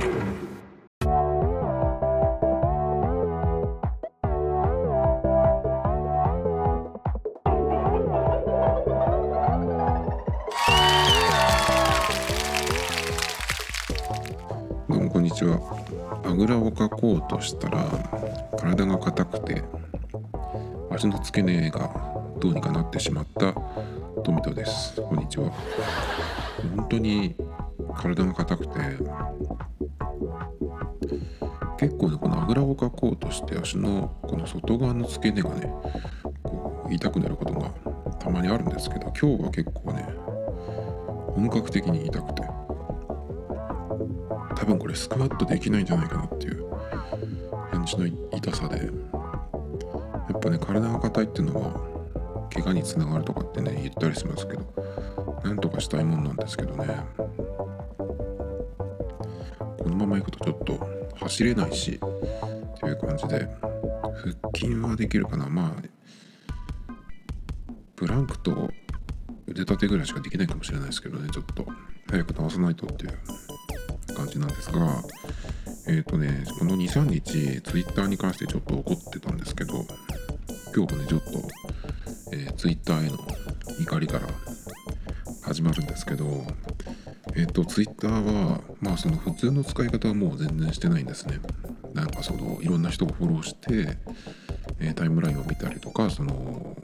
どうもこんにちは。あぐらをかこうとしたら体が硬くて足の付け根がどうにかなってしまった富戸です。こんにちは。本当に体が硬くて結構ねこのあぐらをかこうとして足のこの外側の付け根がねこう痛くなることがたまにあるんですけど今日は結構ね本格的に痛くて多分これスクワットできないんじゃないかなっていう感じの痛さでやっぱね体が硬いっていうのは怪我につながるとかってね言ったりしますけどなんとかしたいもんなんですけどね。このままいくとちょっと走れないしっていう感じで腹筋はできるかな。まあプランクと腕立てぐらいしかできないかもしれないですけどねちょっと。早く直さないとっていう感じなんですが、えっ、ー、とね、この2、3日、ツイッターに関してちょっと怒ってたんですけど、今日もね、ちょっと、えー、ツイッターへの怒りから始まるんですけど、えっ、ー、と、ツイッターは、まあ、その普通の使い方はもう全然してないんですね。なんかその、いろんな人をフォローして、えタイムラインを見たりとか、その、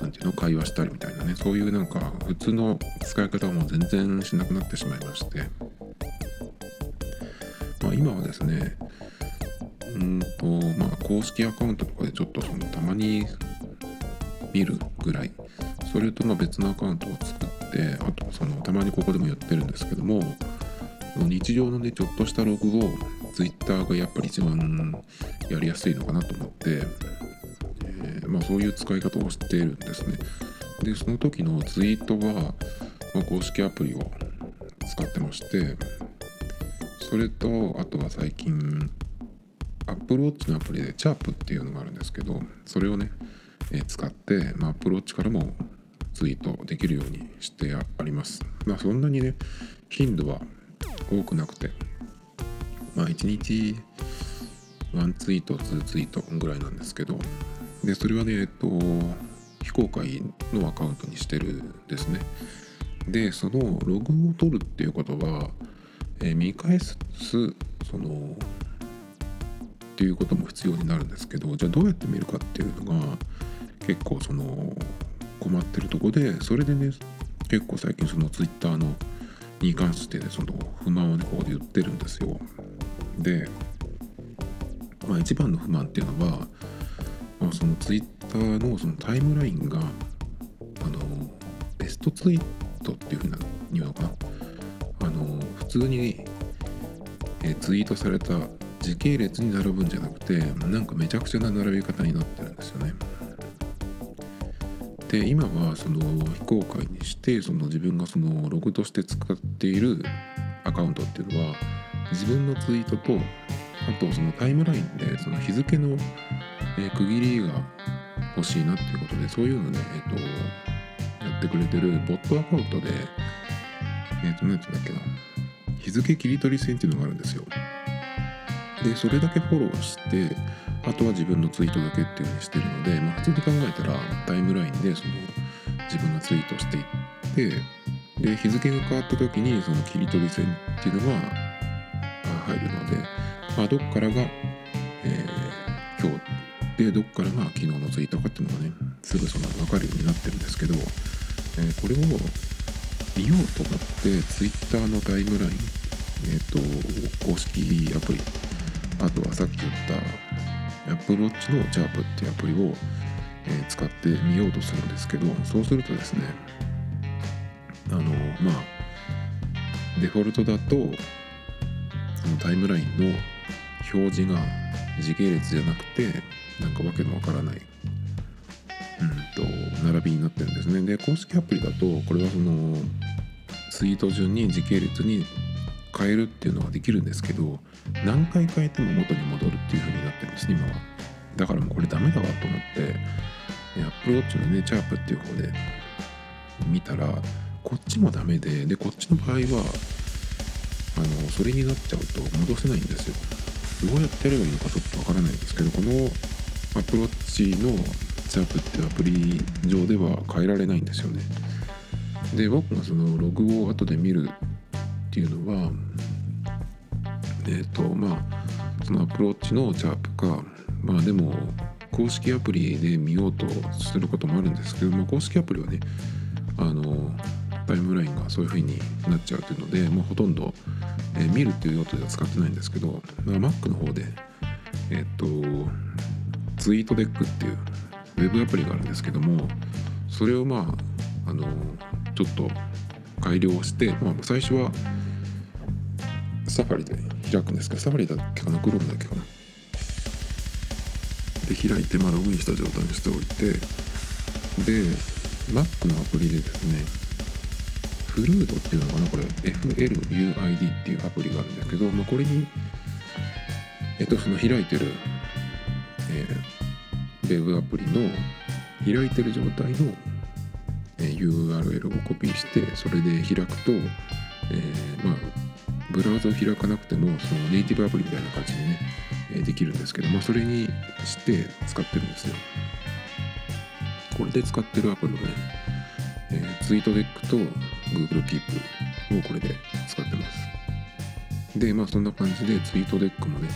なんていうの会話したりみたいなね。そういうなんか普通の使い方はもう全然しなくなってしまいまして、まあ、今はですねうんとまあ公式アカウントとかでちょっとそのたまに見るぐらい。それとま別のアカウントを作ってあとそのたまにここでも言ってるんですけども日常のねちょっとしたログを Twitter がやっぱり一番やりやすいのかなと思ってまあ、そういう使い方をしているんですね。でその時のツイートは、まあ、公式アプリを使ってましてそれとあとは最近 Apple Watch のアプリでチャープっていうのがあるんですけどそれをね、えー、使って、まあ、Apple Watch からもツイートできるようにしてあります。まあそんなにね頻度は多くなくてまあ1日1ツイート2ツイートぐらいなんですけどでそれはねえっと非公開のアカウントにしてるんですねでそのログを取るっていうことは、えー、見返すそのっていうことも必要になるんですけどじゃあどうやって見るかっていうのが結構その困ってるとこでそれでね結構最近そのツイッターのに関してねその不満をねこう言ってるんですよでまあ一番の不満っていうのはまあ、そのツイッターのそのタイムラインがあのベストツイートっていうふうなに言うのかな？あの普通にえツイートされた時系列に並ぶんじゃなくてなんかめちゃくちゃな並び方になってるんですよね。で今はその非公開にしてその自分がそのログとして使っているアカウントっていうのは自分のツイートとあとそのタイムラインでその日付の、え区切りが欲しいなっていうことでそういうのね、えっ、とやってくれてるボットアカウントでえっ、と何て言うんだっけな日付切り取り線っていうのがあるんですよ。でそれだけフォローしてあとは自分のツイートだけっていうふうにしてるので、まあ、普通に考えたらタイムラインでその自分がツイートしていってで日付が変わった時にその切り取り線っていうのが入るのでまあ、どっからが、えー、今日でどっからが昨日のツイートかっていうのがねすぐその分かるようになってるんですけど、えー、これを見ようと思ってツイッターのタイムラインえっ、ー、と公式アプリあとはさっき言った Apple Watch の Sharp っていうアプリを、え、使ってみようとするんですけどそうするとですねあのまあデフォルトだとそのタイムラインの表示が時系列じゃなくてなんかわけのわからないうんと並びになってるんですね。で公式アプリだとこれはそのツイート順に時系列に変えるっていうのができるんですけど何回変えても元に戻るっていう風になってるんですね今は。だからもうこれダメだわと思って Apple Watch のねチャープっていう方で見たらこっちもダメででこっちの場合はあのそれになっちゃうと戻せないんですよ。どうやってやればいいのかちょっとわからないんですけどこのアプローチのチャープっていうアプリ上では変えられないんですよね。で僕がそのログを後で見るっていうのはえっ、ー、とまあそのアプローチのチャープかまあでも公式アプリで見ようとすることもあるんですけど、まあ、公式アプリはねあのタイムラインがそういう風になっちゃうというのでもうほとんど、えー、見るっていう用途では使ってないんですけど、まあ、Mac の方でえっ、ー、とツイートデックっていうウェブアプリがあるんですけどもそれをまああのちょっと改良して、まあ、最初はサファリで開くんですけどサファリだっけかな Chrome だっけかな。で開いて、まあ、ログインした状態にしておいてで Mac のアプリでですねフルードっていうのかなこれ FLUID っていうアプリがあるんだけど、まあ、これにえっとその開いてる、えー、ウェブアプリの開いてる状態の、え、URL をコピーしてそれで開くと、えー、まあブラウザを開かなくてもそのネイティブアプリみたいな感じでね、えできるんですけど、まあ、それにして使ってるんですよ。これで使ってるアプリはね、えー、ツイートデックと Google Keep をこれで使ってます。で、まあそんな感じでツイートデックもね、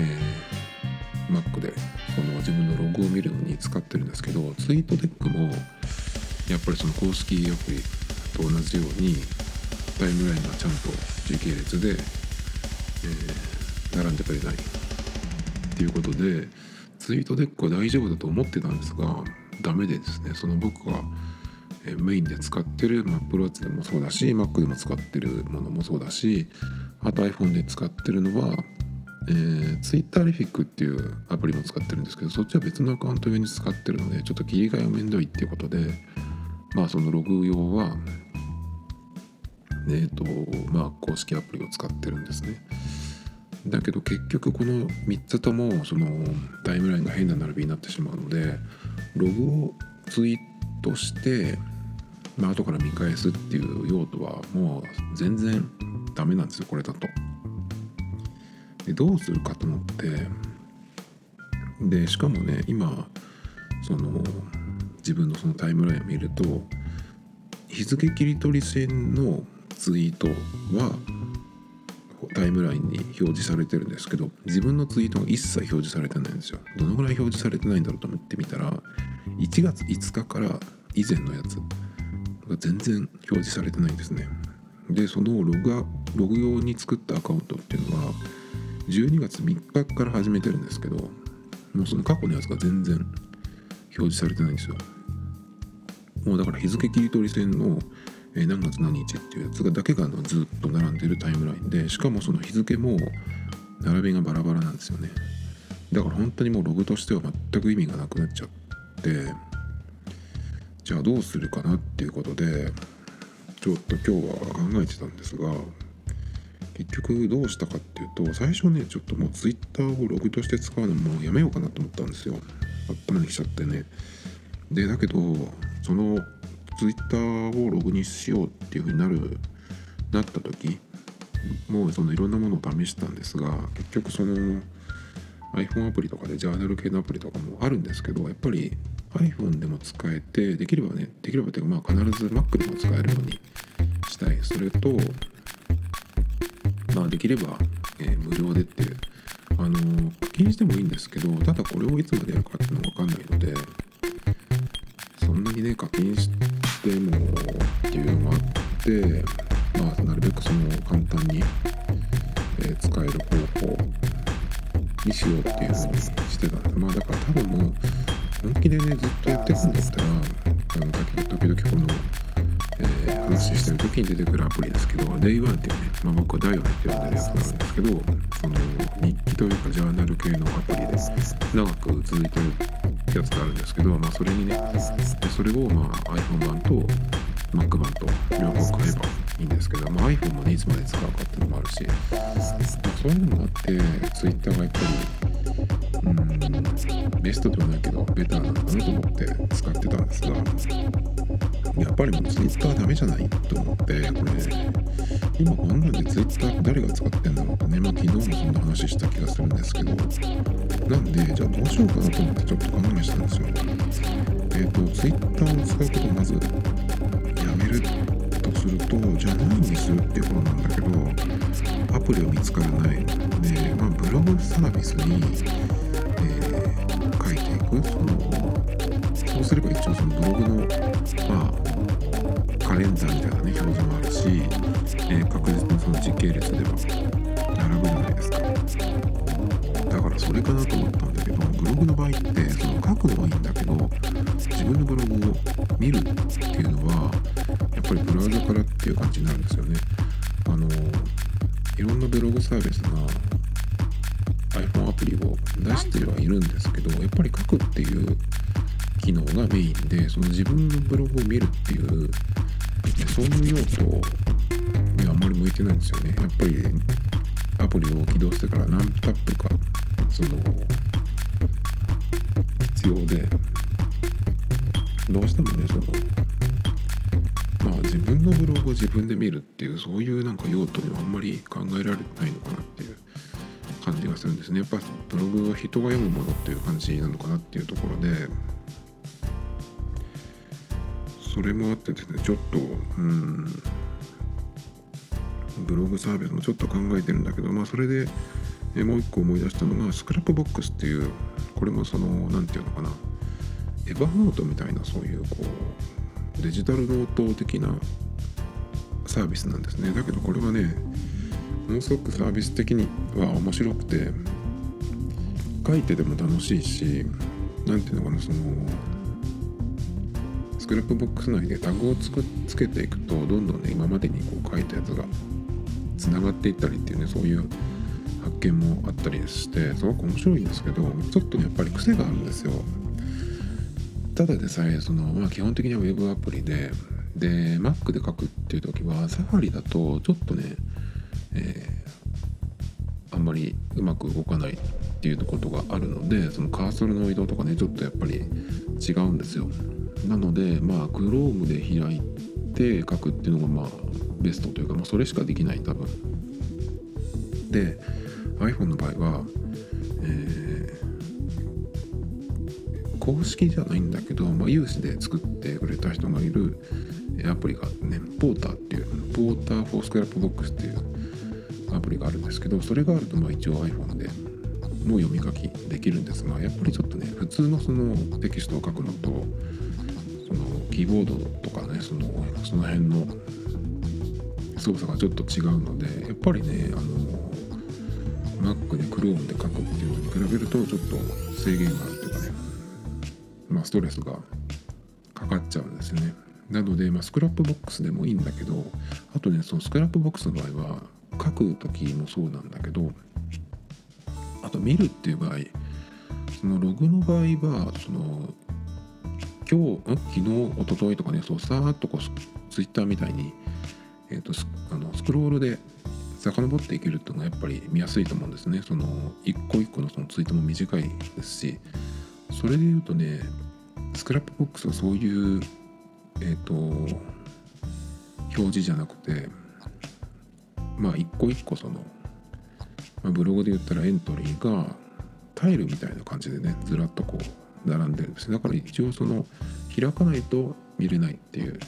えー、Mac でその自分のログを見るのに使ってるんですけど、ツイートデックもやっぱりその公式アプリと同じようにタイムラインがちゃんと時系列で、えー、並んでくれないっていうことでツイートデックは大丈夫だと思ってたんですがダメでですねその僕がメインで使ってる Apple でもそうだし Mac でも使ってるものもそうだしあと iPhone で使ってるのは、えー、Twitter リフィックっていうアプリも使ってるんですけどそっちは別のアカウント用に使ってるのでちょっと切り替えがめんどいっていうことでまあそのログ用はえーとまあ、公式アプリを使ってるんですね。だけど結局この3つともそのタイムラインが変な並びになってしまうのでログをツイートして、まあ後から見返すっていう用途はもう全然ダメなんですよこれだと。でどうするかと思ってでしかもね今その自分のそのタイムラインを見ると日付切り取り線のツイートはタイムラインに表示されてるんですけど自分のツイートが一切表示されてないんですよ。どのぐらい表示されてないんだろうと思ってみたら1月5日から以前のやつが全然表示されてないんですね。でそのログログ用に作ったアカウントっていうのは12月3日から始めてるんですけどもうその過去のやつが全然表示されてないんですよ。もうだから日付切り取り線のえ何月何日っていうやつがだけがずっと並んでるタイムラインでしかもその日付も並びがバラバラなんですよね。だから本当にもうログとしては全く意味がなくなっちゃってじゃあどうするかなっていうことでちょっと今日は考えてたんですが結局どうしたかっていうと最初ねちょっともう Twitter をログとして使うのもやめようかなと思ったんですよ。頭にきちゃってね。でだけどそのツイッターをログにしようっていうふうになるなった時もうそのいろんなものを試したんですが結局その iPhone アプリとかでジャーナル系のアプリとかもあるんですけどやっぱり iPhone でも使えてできればねできればというかまあ必ず Mac でも使えるようにしたい。それとまあできれば、えー、無料でっていうあの課金してもいいんですけどただこれをいつまでやるかっていうのが分かんないのでそんなにね課金してもっていうのがあってまあなるべくその簡単に、えー、使える方法にしようっていうふうにしてたんでまあだから多分もう本気でねずっとやっていくんだったらあの時々この、えー、話してる時に出てくるアプリですけど Day1 っていうね、まあ、僕はダイオネって呼んでるやつなんですけどその日記というかジャーナル系のアプリで長く続いてるやつがあるんですけど、まあ、それにねそれをまあ iPhone 版と Mac 版と両方買えばいいんですけど、まあ、iPhone もねいつまで使うかっていうのもあるし、まあ、そういうのもあって Twitter がやっぱりうんベストではないけどベターなのかなと思って使ってたんですがやっぱりもう Twitter ダメじゃないと思ってこれ今こんなんで Twitter 誰が使ってんだろうってねまあ昨日もそんな話した気がするんですけどなんでじゃあどうしようかなと思ってちょっと考えしたんですよ。えっ、ー、と Twitter を使うことをまずやめるとするとじゃあ何にするっていうことなんだけどアプリは見つからない。でまあブログサービスに、えー、書いていく。そのそうすれば一応そのブログのまあカレンダーみたいなね表示もあるし、えー、確実にその時系列では並ぶじゃないですかだからそれかなと思ったんだけどブログの場合ってその書くのはいいんだけど自分のブログを見るっていうのはやっぱりブラウザからっていう感じになるんですよね。あのいろんなブログサービスが iPhone アプリを出してはいるんですけどやっぱり書くっていう機能がメインでその自分のブログを見るっていうそういう用途にあまり向いてないんですよね。やっぱりアプリを起動してから何タップかその必要で。どうしてもねそのまあ自分のブログを自分で見るっていうそういうなんか用途にはあんまり考えられてないのかなっていう感じがするんですね。やっぱブログは人が読むものっていう感じなのかなっていうところでそれもあってですねちょっとうんブログサービスもちょっと考えてるんだけどまあそれでえもう一個思い出したのが Scrapbox っていうこれもその何て言うのかな Evernote みたいなそういうこうデジタルノート的なサービスなんですね。だけどこれはねものすごくサービス的には面白くて書いてでも楽しいし何ていうのかなそのスクラップボックス内でタグをつくつけていくとどんどんね今までにこう書いたやつがつながっていったりっていうねそういう発見もあったりしてすごく面白いんですけどちょっとねやっぱり癖があるんですよ。ただでさえその、まあ、基本的には Web アプリでで Mac で書くっていう時はサファリだとちょっとね、えー、あんまりうまく動かないっていうことがあるのでそのカーソルの移動とかねちょっとやっぱり違うんですよ。なのでまあ Chrome で開いて書くっていうのがまあベストというか、まあ、それしかできない多分。で iPhone の場合は、えー、公式じゃないんだけど、まあ、有志で作ってくれた人がいるアプリがねポーターっていうポーターフォースクラップボックスっていうアプリがあるんですけどそれがあるとまあ一応 iPhone でもう読み書きできるんですがやっぱりちょっとね普通のそのテキストを書くのとキーボードとかねそのその辺の操作がちょっと違うのでやっぱりねあの Mac で Chrome で書くっていうのに比べるとちょっと制限があるというかねまあストレスがかかっちゃうんですよね。なので、まあ、スクラップボックスでもいいんだけどあとねそのスクラップボックスの場合は書く時もそうなんだけどあと見るっていう場合そのログの場合はその今日昨日一昨日とかねそうさーっとこうツイッターみたいに、えーと、とあのスクロールで遡っていけるっていうのがやっぱり見やすいと思うんですね。その一個一個のそのツイートも短いですし。それで言うとねスクラップボックスはそういうえっ、ー、と表示じゃなくてまあ一個一個その、まあ、ブログで言ったらエントリーがタイルみたいな感じでねずらっとこう並んでるんですだから一応その開かないと見れないっていう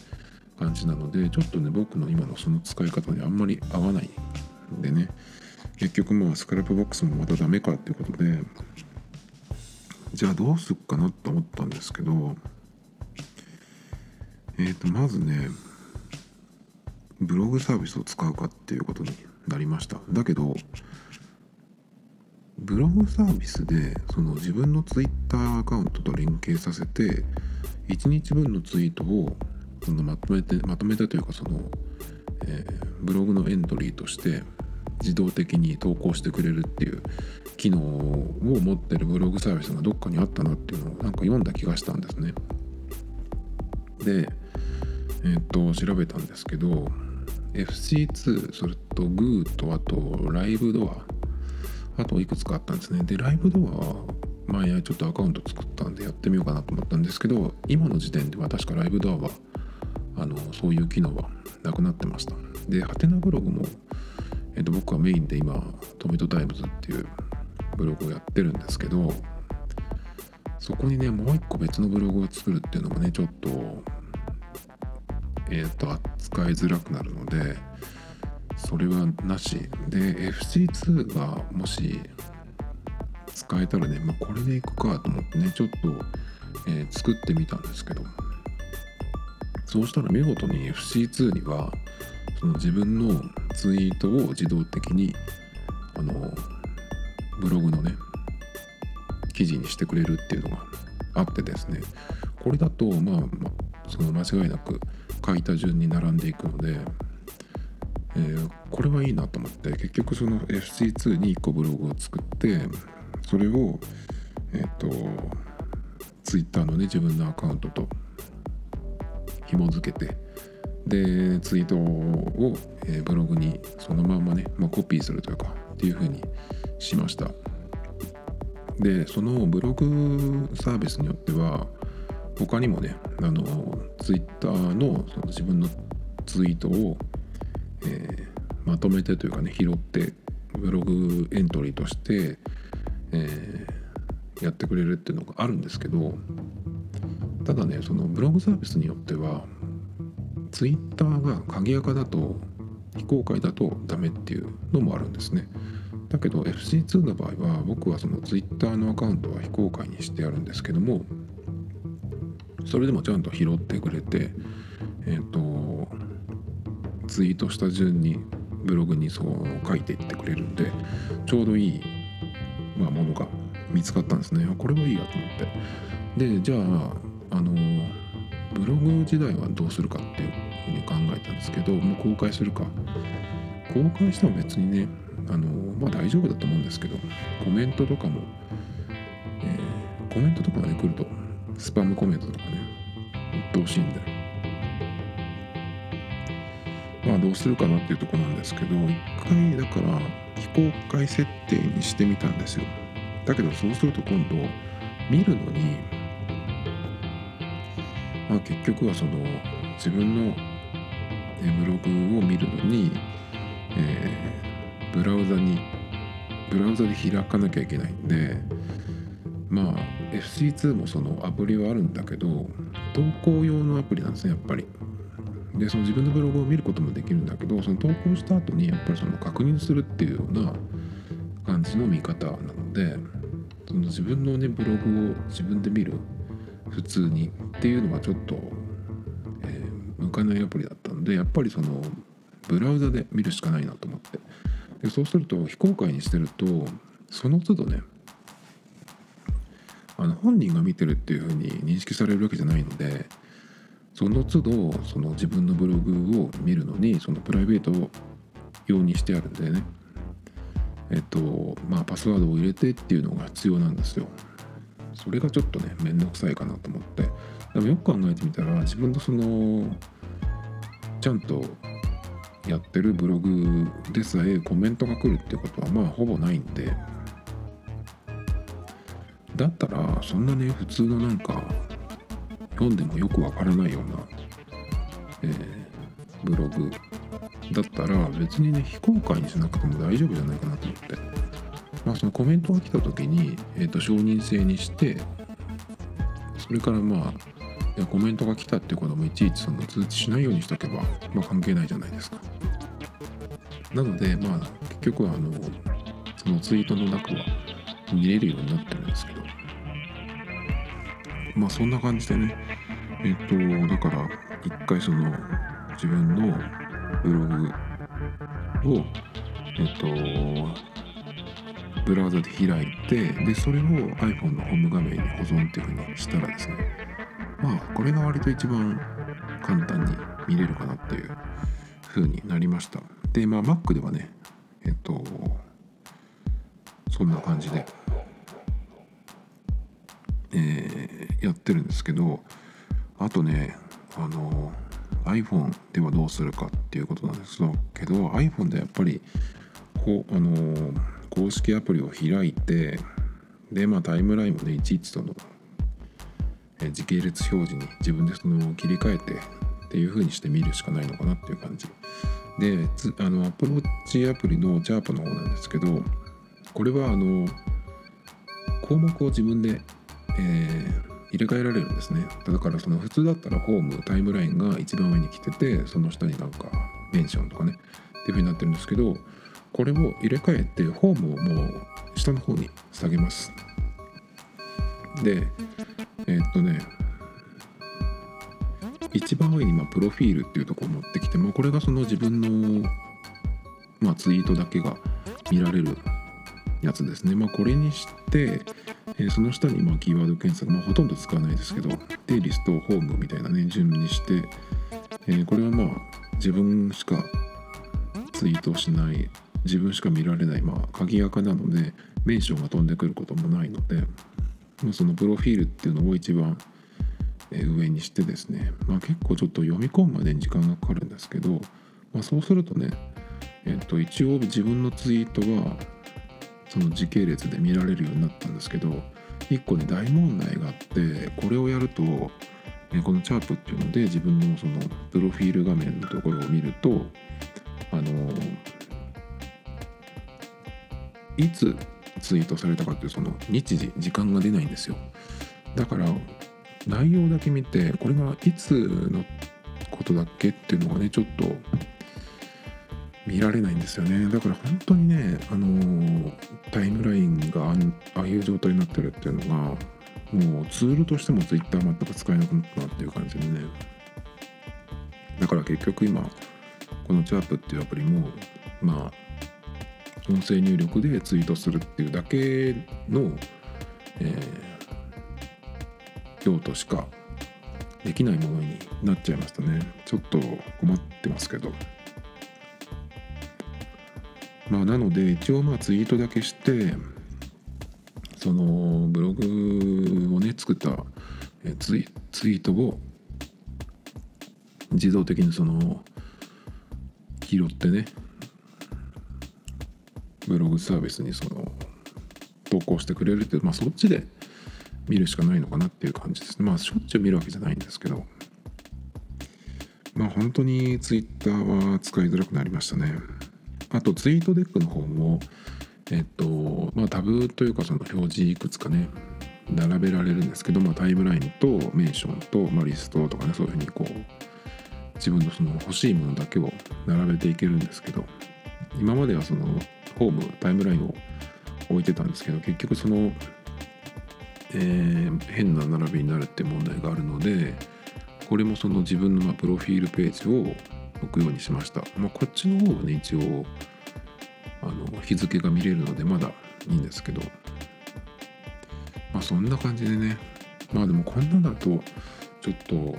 感じなのでちょっとね僕の今のその使い方にあんまり合わないんでね。結局まあスクラップボックスもまたダメかっていうことでじゃあどうするかなと思ったんですけどえっ、ー、とまずねブログサービスを使うかっていうことになりました。だけどブログサービスでその自分の Twitter アカウントと連携させて1日分のツイートをそのまとめてまとめたというかその、えー、ブログのエントリーとして自動的に投稿してくれるっていう機能を持ってるブログサービスがどっかにあったなっていうのをなんか読んだ気がしたんですね。で、えっ、と調べたんですけど FC2 それと GOO とあとライブドアあといくつかあったんですね。でライブドアは前ちょっとアカウント作ったんでやってみようかなと思ったんですけど今の時点では確かライブドアはあのそういう機能はなくなってました。でハテナブログも、えー、と僕はメインで今トメトタイムズっていうブログをやってるんですけどそこにねもう一個別のブログを作るっていうのもねちょっとえっ、と扱いづらくなるのでそれはなし。で FC2 がもし使えたらね、まあ、これでいくかと思ってねちょっと、えー、作ってみたんですけど。そうしたら見事に FC2 にはその自分のツイートを自動的にあのブログのね記事にしてくれるっていうのがあってですね。これだとまあ、まあ、その間違いなく書いた順に並んでいくので、えー、これはいいなと思って結局その FC2 に1個ブログを作ってそれをえっ、ー、と Twitter のね自分のアカウントと紐付けてでツイートを、えー、ブログにそのままね、まあ、コピーするというかっていうふうにしました。でそのブログサービスによっては他にもねあのツイッターのその自分のツイートを、えー、まとめてというかね拾ってブログエントリーとして、えー、やってくれるっていうのがあるんですけどただねそのブログサービスによってはツイッターが鍵垢だと非公開だとダメっていうのもあるんですね。だけど FC2 の場合は僕はその Twitter のアカウントは非公開にしてあるんですけどもそれでもちゃんと拾ってくれてえっ、ー、とツイートした順にブログにそう書いていってくれるんでちょうどいい、まあ、ものが見つかったんですね。これはいいやと思って。でじゃああのブログ時代はどうするかっていうふうに考えたんですけどもう公開するか。公開しても別にねあのまあ大丈夫だと思うんですけどコメントとかも、えー、コメントとかがね来るとスパムコメントとかね鬱陶しいんで。まあどうするかなっていうとこなんですけど一回だから非公開設定にしてみたんですよ。だけどそうすると今度見るのにまあ結局はその自分のブログを見るのに、えーブラウザにブラウザで開かなきゃいけないんでまあ FC2 もそのアプリはあるんだけど投稿用のアプリなんですねやっぱり。でその自分のブログを見ることもできるんだけどその投稿した後にやっぱりその確認するっていうような感じの見方なのでその自分のねブログを自分で見る普通にっていうのはちょっと、えー、向かないアプリだったのでやっぱりそのブラウザで見るしかないなと思って。でそうすると非公開にしてるとその都度ねあの本人が見てるっていうふうに認識されるわけじゃないのでその都度その自分のブログを見るのにそのプライベートを用にしてあるんでね。えっとまあパスワードを入れてっていうのが必要なんですよ。それがちょっとね面倒くさいかなと思って。でもよく考えてみたら自分のそのちゃんとやってるブログでさえコメントが来るってことはまあほぼないんで。だったらそんなね普通のなんか読んでもよくわからないような、えー、ブログだったら別にね非公開にしなくても大丈夫じゃないかなと思ってまあそのコメントが来た時に、えーと、承認制にしてそれからまあいやコメントが来たっていうこともいちいちその通知しないようにしとけば、まあ、関係ないじゃないですか。なのでまあ結局はあのそのツイートの中は見れるようになってるんですけどまあそんな感じでね。えっ、とだから一回その自分のブログをえっ、とブラウザで開いてでそれを iPhone のホーム画面に保存っていうふうにしたらですねまあこれが割と一番簡単に見れるかなっていう風になりました。でまあ Mac ではねえっとそんな感じで、えー、やってるんですけどあとねあの iPhone ではどうするかっていうことなんですけど iPhone でやっぱりこうあの公式アプリを開いてでまあタイムラインもねいちいちその時系列表示に自分でその切り替えてっていう風にして見るしかないのかなっていう感じ。であのアプローチアプリのチャープの方なんですけどこれはあの項目を自分で、えー、入れ替えられるんですねだからその普通だったらホームタイムラインが一番上に来ててその下になんかメンションとかねっていう風になってるんですけどこれを入れ替えてホームをもう下の方に下げますでえー、っとね一番上にまプロフィールっていうとこを持ってきてもこれがその自分の、まあ、ツイートだけが見られるやつですね。まあ、これにして、えー、その下にまキーワード検索、まあ、ほとんど使わないですけどでリストホームみたいなね順にして、えー、これはまあ自分しかツイートしない自分しか見られない、まあ、鍵垢なのでメンションが飛んでくることもないので、まあ、そのプロフィールっていうのを一番上にしてですね、まあ、結構ちょっと読み込むまでに時間がかかるんですけど、まあ、そうするとね、えっと、一応自分のツイートがその時系列で見られるようになったんですけど1個ね大問題があってこれをやるとこのチャープっていうので自分のそのプロフィール画面のところを見るとあのいつツイートされたかっていうその日時時間が出ないんですよ。だから内容だけ見てこれがいつのことだっけっていうのがねちょっと見られないんですよね。だから本当にねあのタイムラインがああいう状態になってるっていうのがもうツールとしても Twitter 全く使えなくなったなっていう感じでね。だから結局今このチャープっていうアプリもまあ音声入力でツイートするっていうだけの、えー用途しかできないものになっちゃいましたね。ちょっと困ってますけど。まあなので一応まあツイートだけしてそのブログをね作ったツイツイートを自動的にその拾ってねブログサービスにその投稿してくれるってまあそっちで見るしかないのかなっていう感じですね。まあしょっちゅう見るわけじゃないんですけどまあ本当に Twitter は使いづらくなりましたね。あとツイートデックの方もえっとまあタブというかその表示いくつかね並べられるんですけど、まあ、タイムラインとメンションと、まあ、リストとかねそういうふうにこう自分のその欲しいものだけを並べていけるんですけど今まではそのホームタイムラインを置いてたんですけど結局そのえー、変な並びになるって問題があるのでこれもその自分のまプロフィールページを置くようにしました、まあ、こっちの方はね一応あの日付が見れるのでまだいいんですけど。まあそんな感じでね。まあでもこんなだとちょっと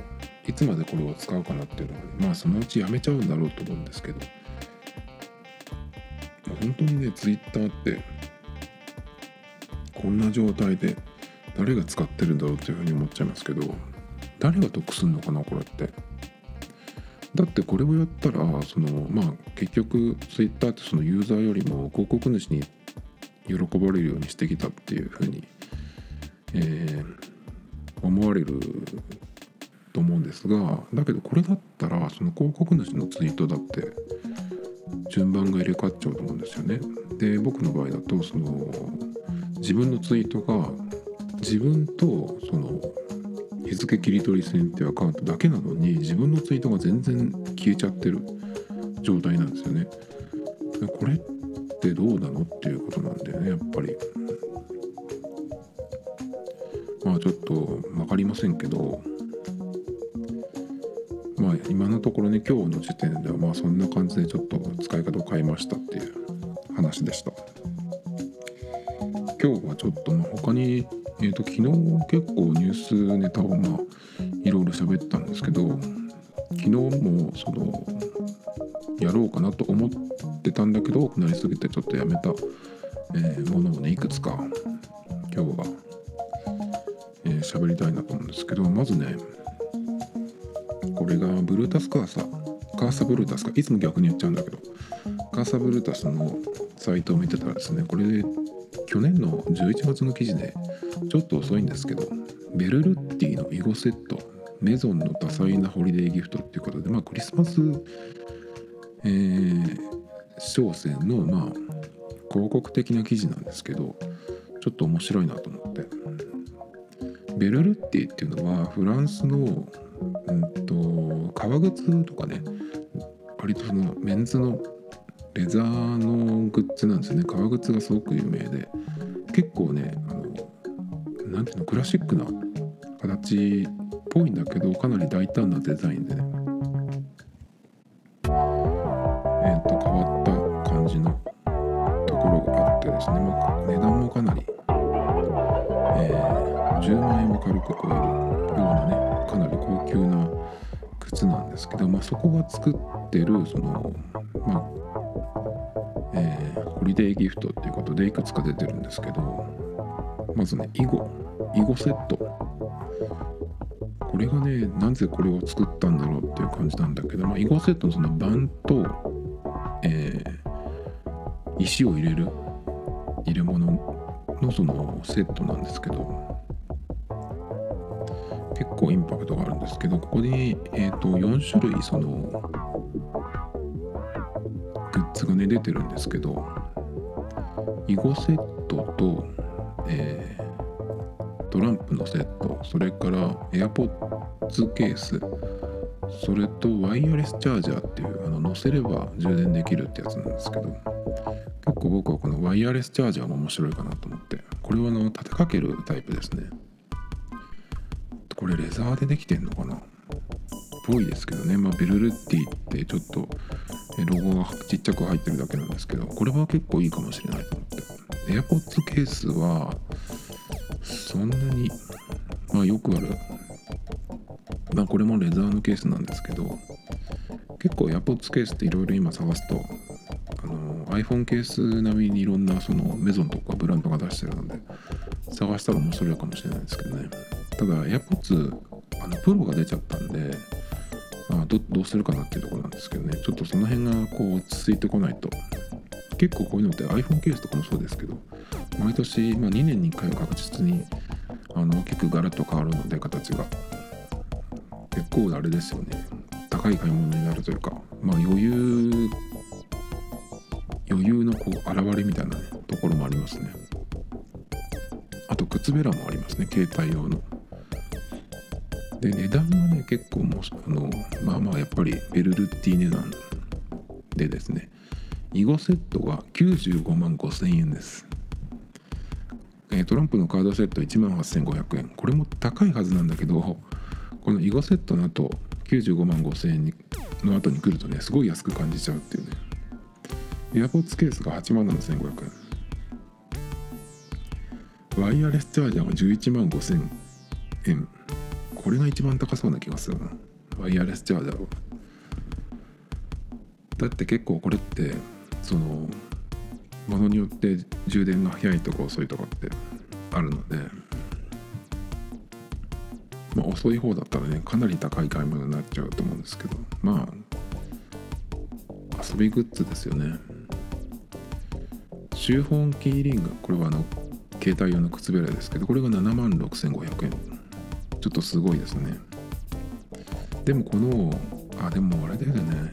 いつまでこれを使うかなっていうのはねまあそのうちやめちゃうんだろうと思うんですけど。本当にね Twitter ってこんな状態で誰が使ってるんだろうっていうふうに思っちゃいますけど。誰が得すんのかなこれって。だってこれをやったらそのまあ結局 Twitter ってそのユーザーよりも広告主に喜ばれるようにしてきたっていうふうに、えー、思われると思うんですがだけどこれだったらその広告主のツイートだって順番が入れ替わっちゃうと思うんですよね。で僕の場合だとその自分のツイートが自分とその日付切り取り線っていうアカウントだけなのに自分のツイートが全然消えちゃってる状態なんですよね。これってどうなのっていうことなんだよねやっぱり。まあちょっと分かりませんけどまあ今のところね今日の時点ではまあそんな感じでちょっと使い方を変えましたっていう話でした。今日はちょっと他にえーと、昨日結構ニュースネタをまあいろいろ喋ったんですけど昨日もそのやろうかなと思ってたんだけどなりすぎてちょっとやめた、えー、ものをねいくつか今日はえー、喋りたいなと思うんですけどまずねこれがブルータスカーサカーサブルータスか。いつも逆に言っちゃうんだけどカーサブルータスのサイトを見てたらですねこれで去年の11月の記事でちょっと遅いんですけどベルルッティの囲碁セットメゾンの多彩なホリデーギフトっていうことで、まあ、クリスマス、えー、商戦の、まあ、広告的な記事なんですけどちょっと面白いなと思って。ベルルッティっていうのはフランスの、うんと、革靴とかね割とそのメンズのレザーのグッズなんですよね。革靴がすごく有名で。のクラシックな形っぽいんだけどかなり大胆なデザインでね。えっ、ー、と変わった感じのところがあってですね、まあ、値段もかなり、えー、10万円も軽く超えるようなねかなり高級な靴なんですけど、まあ、そこが作ってるそのまあえー、ホリデーギフトっていうことでいくつか出てるんですけどまずね囲碁。囲碁セット。これがねなぜこれを作ったんだろうっていう感じなんだけど、まあ、囲碁セットのその盤と、えー、石を入れる入れ物のそのセットなんですけど結構インパクトがあるんですけどここに、えーと、4種類そのグッズがね出てるんですけど囲碁セットと、えートランプのセットそれから AirPods ケースそれとワイヤレスチャージャーっていうあの乗せれば充電できるってやつなんですけど結構僕はこのワイヤレスチャージャーも面白いかなと思ってこれはあの立てかけるタイプですね。これレザーでできてんのかな？ぽいですけどね。まあベルルッティってちょっとロゴがちっちゃく入ってるだけなんですけどこれは結構いいかもしれないと思って。AirPods ケースはそんなにまあよくあるまあこれもレザーのケースなんですけど結構 AirPods ケースっていろいろ今探すとあの iPhone ケース並みにいろんなそのメゾンとかブランドが出してるので探したら面白いかもしれないですけどね。ただ AirPods あのプロが出ちゃったんであどどうするかなっていうところなんですけどね。ちょっとその辺がこう落ち着いてこないと。結構こういうのって iPhone ケースとかもそうですけど毎年、まあ、2年に1回は確実にあの大きくガラッと変わるので形が。結構あれですよね。高い買い物になるというかまあ余裕余裕のこう現れみたいな、ね、ところもありますね。あと靴べらもありますね。携帯用の。で値段がね結構もうあのまあまあやっぱりベルルッティ値段でですね。囲碁セットが95万5000円です。えトランプのカードセット1万8500円。これも高いはずなんだけどこの囲碁セットの後95万5000円の後に来るとねすごい安く感じちゃうっていうね。エアポッツケースが8万7500円。ワイヤレスチャージャーが11万5000円。これが一番高そうな気がするな。ワイヤレスチャージャーはだって結構これってそのものによって充電が早いとか遅いとかってあるので、まあ、遅い方だったらねかなり高い買い物になっちゃうと思うんですけどまあ遊びグッズですよね。シューフォンキーリングこれはあの携帯用の靴べらですけどこれが7万6500円。ちょっとすごいですね。でもこのあでもあれだよね。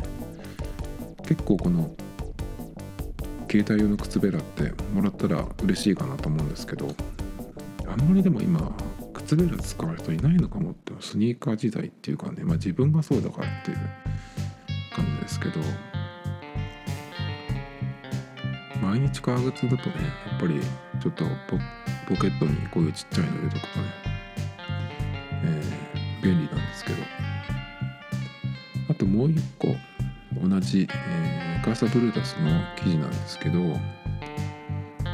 結構この携帯用の靴べらってもらったら嬉しいかなと思うんですけどあんまりでも今靴べら使う人いないのかもってスニーカー時代っていうかねまあ自分がそうだからっていう感じですけど毎日革靴だとねやっぱりちょっとポケットにこういうちっちゃいの入れとくとね、えー、便利なんですけど。あともう一個同じ、えー、カーサブルータスの記事なんですけどこ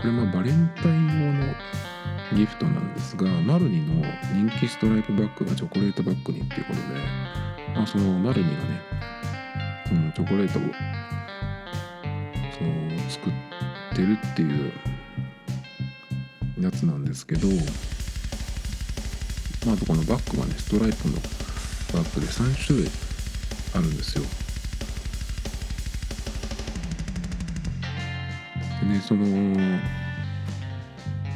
れまあバレンタイン用のギフトなんですがマルニの人気ストライプバッグがチョコレートバッグにっていうことで、まあ、そのマルニがねそのチョコレートをその作ってるっていうやつなんですけどまああとこのバッグはねストライプのバッグで3種類あるんですよ。でその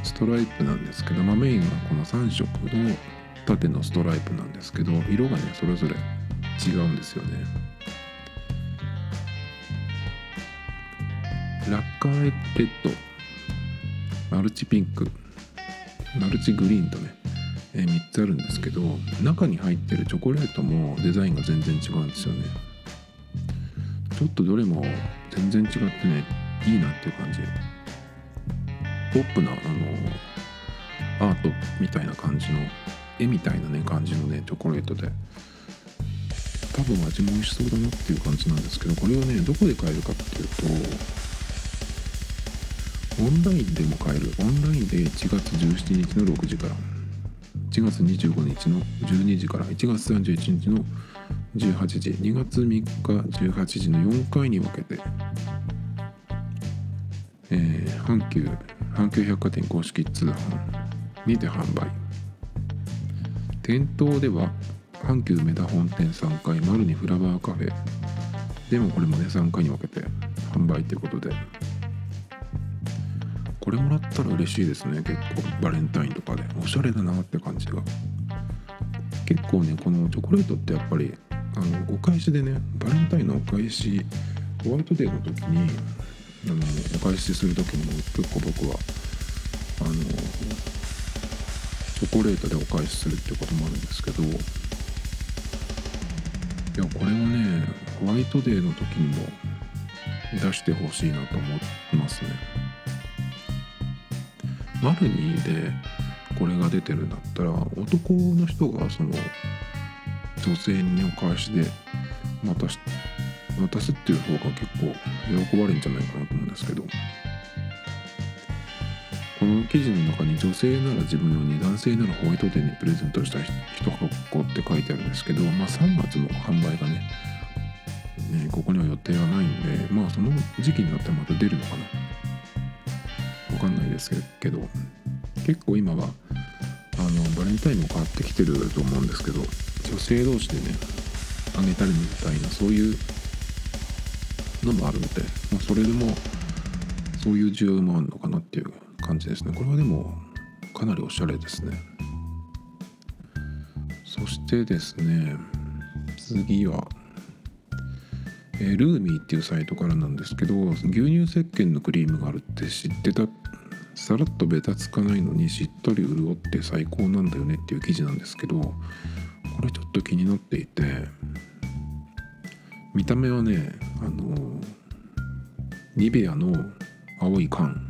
ストライプなんですけど、まあ、メインはこの3色の縦のストライプなんですけど色がねそれぞれ違うんですよね。ラッカーレッドマルチピンク。マルチグリーンとね、えー、3つあるんですけど中に入ってるチョコレートもデザインが全然違うんですよね。ちょっとどれも全然違ってねいいなっていう感じ。ポップなあのアートみたいな感じの絵みたいなね感じのねチョコレートで。多分味も美味しそうだなっていう感じなんですけどこれをねどこで買えるかっていうとオンラインでも買える。オンラインで1月17日の6時から。1月25日の12時から。1月31日の18時。2月3日18時の4回に分けて、えー、阪急阪急百貨店公式通販にて販売。店頭では阪急梅田本店3階丸にフラワーカフェ。でもこれもね3回に分けて販売ということで。これもらったら嬉しいですね。結構バレンタインとかで。おしゃれだなって感じが。結構ねこのチョコレートってやっぱりあのお返しでねバレンタインのお返しホワイトデーの時にあのお返しする時も結構僕はあのチョコレートでお返しするってこともあるんですけどいやこれはねホワイトデーの時にも出してほしいなと思いますね。マルニーでこれが出てるんだったら男の人がその女性にお返しで渡し渡すっていう方が結構喜ばれるんじゃないかなと思うんですけど。この記事の中に女性なら自分用に男性ならホワイトデーにプレゼントした人箱って書いてあるんですけど、まあ、3月の販売がねねここには予定はないんでまあその時期になってまた出るのかな。かんないですけど結構今はあのバレンタインも変わってきてると思うんですけど女性同士でねあげたりみたいなそういうのもあるので、まあ、それでもそういう需要もあるのかなっていう感じですね。これはでもかなりおしゃれですね。そしてですね次はえルーミーっていうサイトからなんですけど牛乳石鹸のクリームがあるって知ってた？さらっとベタつかないのにしっとり潤って最高なんだよねっていう記事なんですけどこれちょっと気になっていて見た目はねあのニベアの青い缶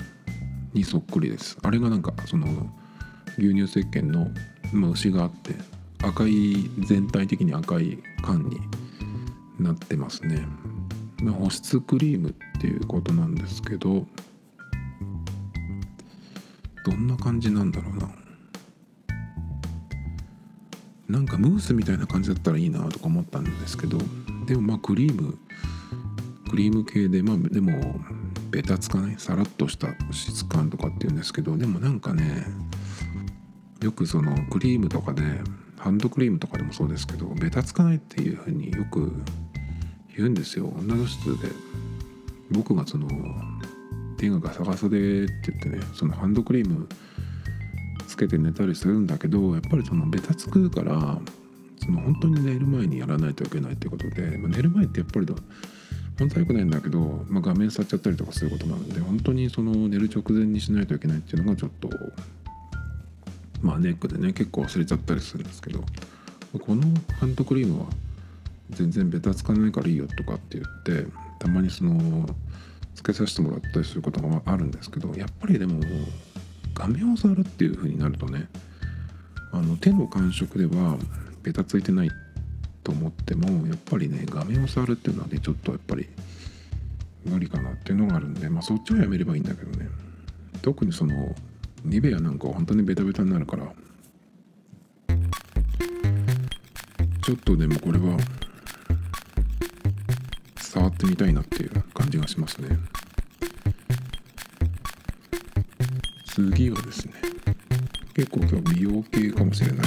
にそっくりです。あれがなんかその牛乳石鹸の、まあ、牛があって赤い全体的に赤い缶になってますね、保湿クリームっていうことなんですけどどんな感じなんだろうな。なんかムースみたいな感じだったらいいなとか思ったんですけどでもまあクリームクリーム系でまあでもベタつかないさらっとした質感とかっていうんですけどでもなんかねよくそのクリームとかでハンドクリームとかでもそうですけどベタつかないっていうふうによく言うんですよ。女の人で。僕がその手がガサガサでって言ってねそのハンドクリームつけて寝たりするんだけどやっぱりそのベタつくからその本当に寝る前にやらないといけないってことで、まあ、寝る前ってやっぱり本当は良くないんだけど、まあ、画面触っちゃったりとかすることもあるんで本当にその寝る直前にしないといけないっていうのがちょっとまあネックでね結構忘れちゃったりするんですけどこのハンドクリームは全然ベタつかないからいいよとかって言ってたまにそのつけさせてもらったりすることがあるんですけどやっぱりでも画面を触るっていう風になるとねあの手の感触ではベタついてないと思ってもやっぱりね画面を触るっていうのはねちょっとやっぱり無理かなっていうのがあるんでまあそっちはやめればいいんだけどね。特にそのニベアなんかは本当にベタベタになるから。ちょっとでもこれは触ってみたいなっていう感じがしますね。次はですね結構今日美容系かもしれない。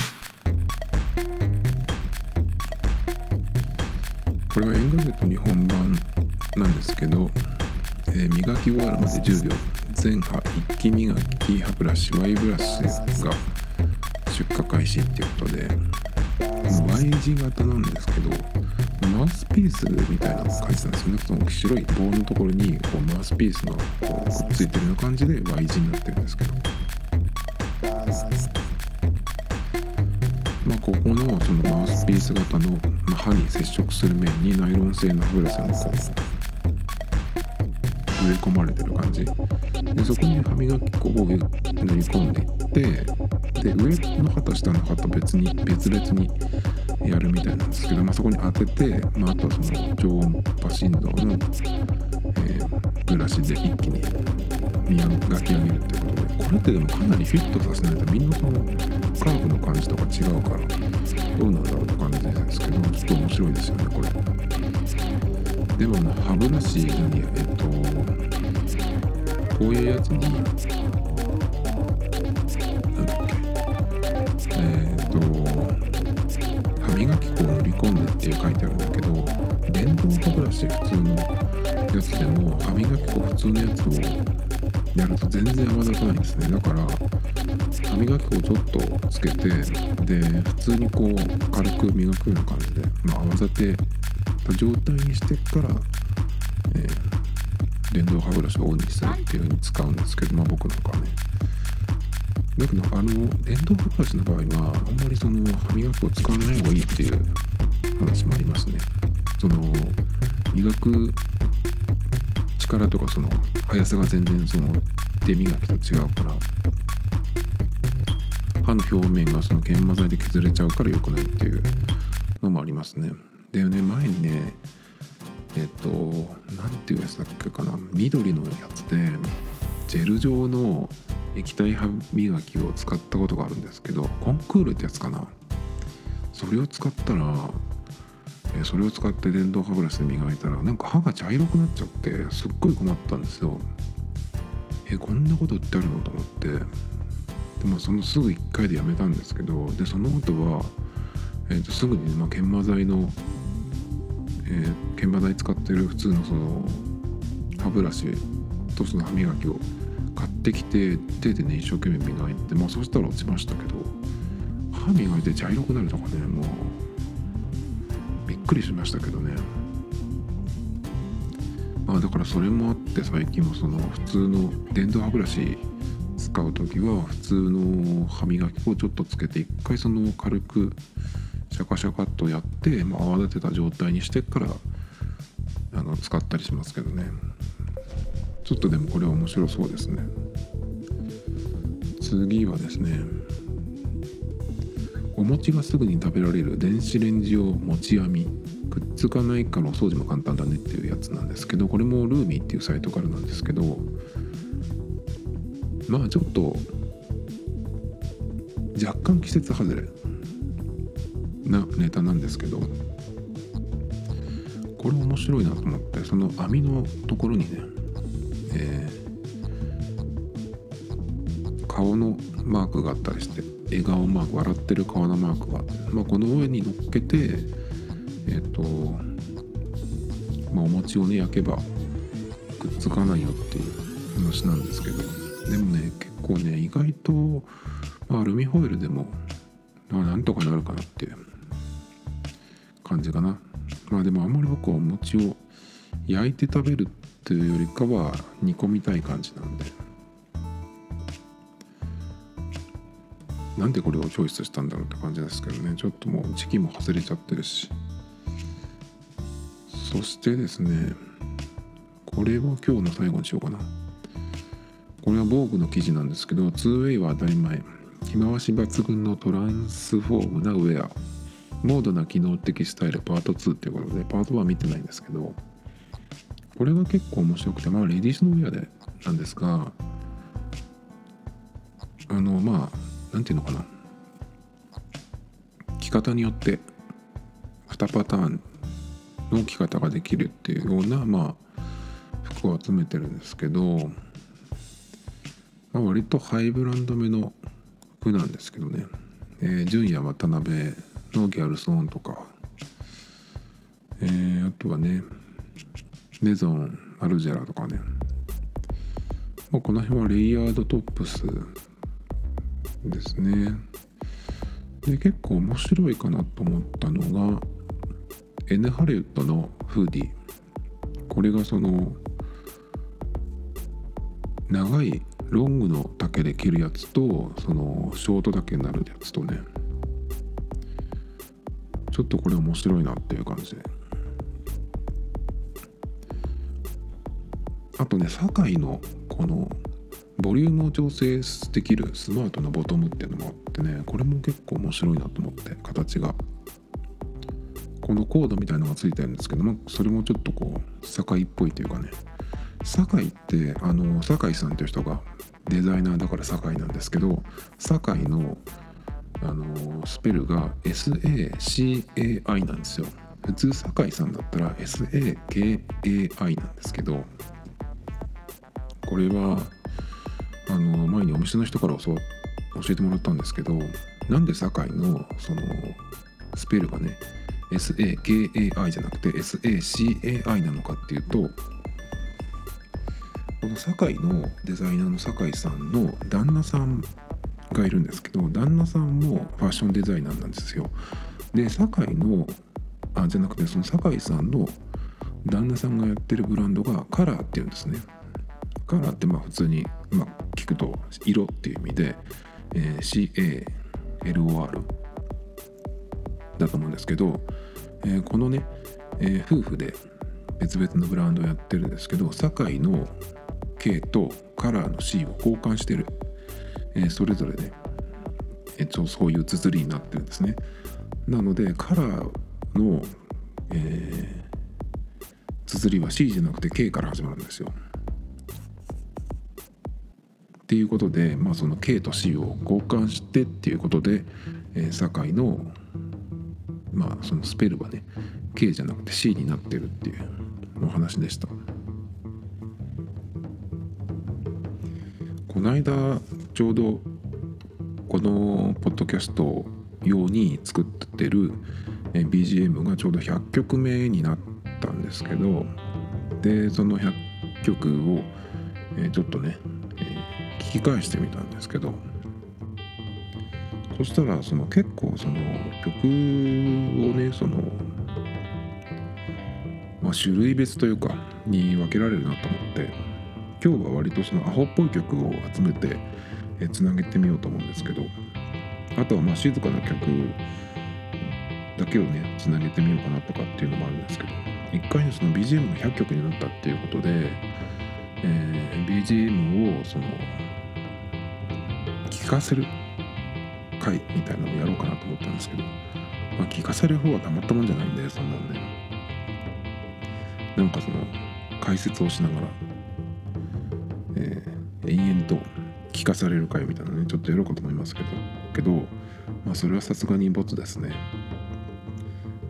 これはエンガゼット日本版なんですけど、えー、磨き終わるまで10秒全歯一気磨き歯ブラシ Y ブラシが出荷赤いしっていうことで Y 字型なんですけどマウスピースみたいなのが書いてたんですよね。その白い棒のところにこうマウスピースのこうくっついてるような感じで Y 字になってるんですけど。ここのそのマウスピース型の、歯に接触する面にナイロン製の歯ブラシがこう植え込まれてる感じ。でそこに歯磨き粉を塗り込んでいってで上の歯と下の歯と別に別々にやるみたいなんですけど、まあ、そこに当てて、まあ、あとはその超音波振動の、えー、ブラシで一気に磨き上げるってことでこれってでもかなりフィットさせないとみんなそのカーブの感じとか違うからどうなんだろうって感じですけどちょっと面白いですよねこれ。でも歯ブラシにえっとこういうやつになんだっけえっ、と歯磨き粉を塗り込んでって書いてあるんだけど電動歯ブラシ普通のやつでも歯磨き粉普通のやつをやると全然泡立たないですね。だから歯磨き粉をちょっとつけてで普通にこう軽く磨くような感じで、まあ、泡立てた状態にしてから、えー、電動歯ブラシをオンにするっていう風に使うんですけど、まあ、僕なんかはね。だけどあの電動歯ブラシの場合はあんまりその歯磨き粉を使わない方がいいっていう話もありますね。その磨く力とかその速さが全然その手磨きと違うから歯の表面がその研磨剤で削れちゃうから良くないっていうのもありますね。でね前にねえっと何ていうやつだっけかな緑のやつでジェル状の液体歯磨きを使ったことがあるんですけどコンクールってやつかなそれを使ったらそれを使って電動歯ブラシで磨いたらなんか歯が茶色くなっちゃってすっごい困ったんですよ。えこんなことってあるのと思って。でもそのすぐ1回でやめたんですけどでその後は、えー、とすぐに、まあ、研磨剤のえー、研磨剤使ってる普通のその歯ブラシとその歯磨きを買ってきて手でね一生懸命磨いてまあそしたら落ちましたけど歯磨いて茶色くなるとかねもうくりしましたけどね。まあだからそれもあって最近もその普通の電動歯ブラシ使う時は普通の歯磨き粉をちょっとつけて一回その軽くシャカシャカっとやって、まあ、泡立てた状態にしてからあの使ったりしますけどね。ちょっとでもこれは面白そうですね。次はですねお餅がすぐに食べられる電子レンジ用餅網くっつかないからお掃除も簡単だねっていうやつなんですけどこれもルーミーっていうサイトからなんですけどまあちょっと若干季節外れなネタなんですけどこれ面白いなと思ってその網のところにね、えー、顔のマークがあったりして笑顔マーク笑ってる顔のマークが、まあ、この上に乗っけてえっ、ー、と、まあ、お餅をね焼けばくっつかないよっていう話なんですけど。でもね結構ね意外と、まあ、アルミホイルでもまあ、なんとかなるかなっていう感じかな。まあでもあんまり僕はお餅を焼いて食べるっていうよりかは煮込みたい感じなんで。なんでこれをチョイスしたんだろうって感じですけどね。ちょっともう時期も外れちゃってるし。そしてですねこれは今日の最後にしようかな。これは防具の記事なんですけど 2way は当たり前。着回し抜群のトランスフォームなウェア。モードな機能的スタイルパート2っていうことでパート1見てないんですけどこれが結構面白くてまあレディースのウェアでなんですがあのまあなんていうのかな。着方によって2パターンの着方ができるっていうようなまあ服を集めてるんですけど、まあ、割とハイブランド目の服なんですけどね、えー、純也渡辺のギャルソンとか、えー、あとはねメゾンアルジェラとかね、ま、この辺はレイヤードトップスですね。で結構面白いかなと思ったのが N ハリウッドのフーディこれがその長いロングの丈で着るやつとそのショート丈になるやつとね。ちょっとこれ面白いなっていう感じ。であとね堺のこのボリュームを調整できるスマートなボトムっていうのもあってねこれも結構面白いなと思って形が。このコードみたいのがついてるんですけどもそれもちょっとこう堺っぽいというかね。堺ってあの堺さんという人がデザイナーだから堺なんですけど堺のあのスペルが SACAI なんですよ。普通堺さんだったら SAKAI なんですけどこれはあの前にお店の人から教えてもらったんですけどなんで堺のそのスペルがね SAKAI じゃなくて SACAI なのかっていうとこの堺のデザイナーの堺さんの旦那さんがいるんですけど旦那さんもファッションデザイナーなんですよ。で堺のあじゃなくてその堺さんの旦那さんがやってるブランドがカラーっていうんですね。カラーってまあ普通に、まあ、聞くと色っていう意味で、えー、CALOR だと思うんですけど、えー、このね、えー、夫婦で別々のブランドをやってるんですけど堺の K とカラーの C を交換してる、えー、それぞれね、えー、そういう綴りになってるんですね。なのでカラーの、えー、綴りは C じゃなくて K から始まるんですよ。っていうことで、まあ、その K と C を交換してっていうことで、えー、堺のまあそのスペルはね K じゃなくて C になってるっていうお話でした。この間ちょうどこのポッドキャスト用に作ってる BGM がちょうど100曲目になったんですけどでその100曲をちょっとね聞き返してみたんですけどそしたらその結構その曲をねその、まあ、種類別というかに分けられるなと思って今日は割とそのアホっぽい曲を集めてつなげてみようと思うんですけどあとはまあ静かな曲だけをねつなげてみようかなとかっていうのもあるんですけど一回ねその BGM が100曲になったっていうことで、えー、BGM をそのかせる回みたいなのをやろうかなと思ったんですけど、まあ、聞かせる方はたまったもんじゃないんでそんなんで。なんかその解説をしながら、えー、延々と聞かされる回みたいなねちょっとやろうかと思いますけどけどまあそれはさすがにボツですね。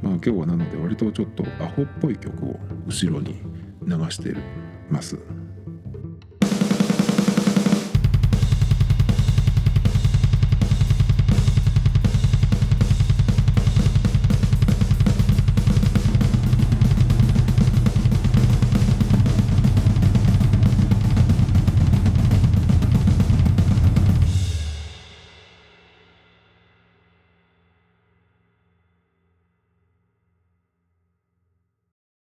まあ今日はなので割とちょっとアホっぽい曲を後ろに流してます。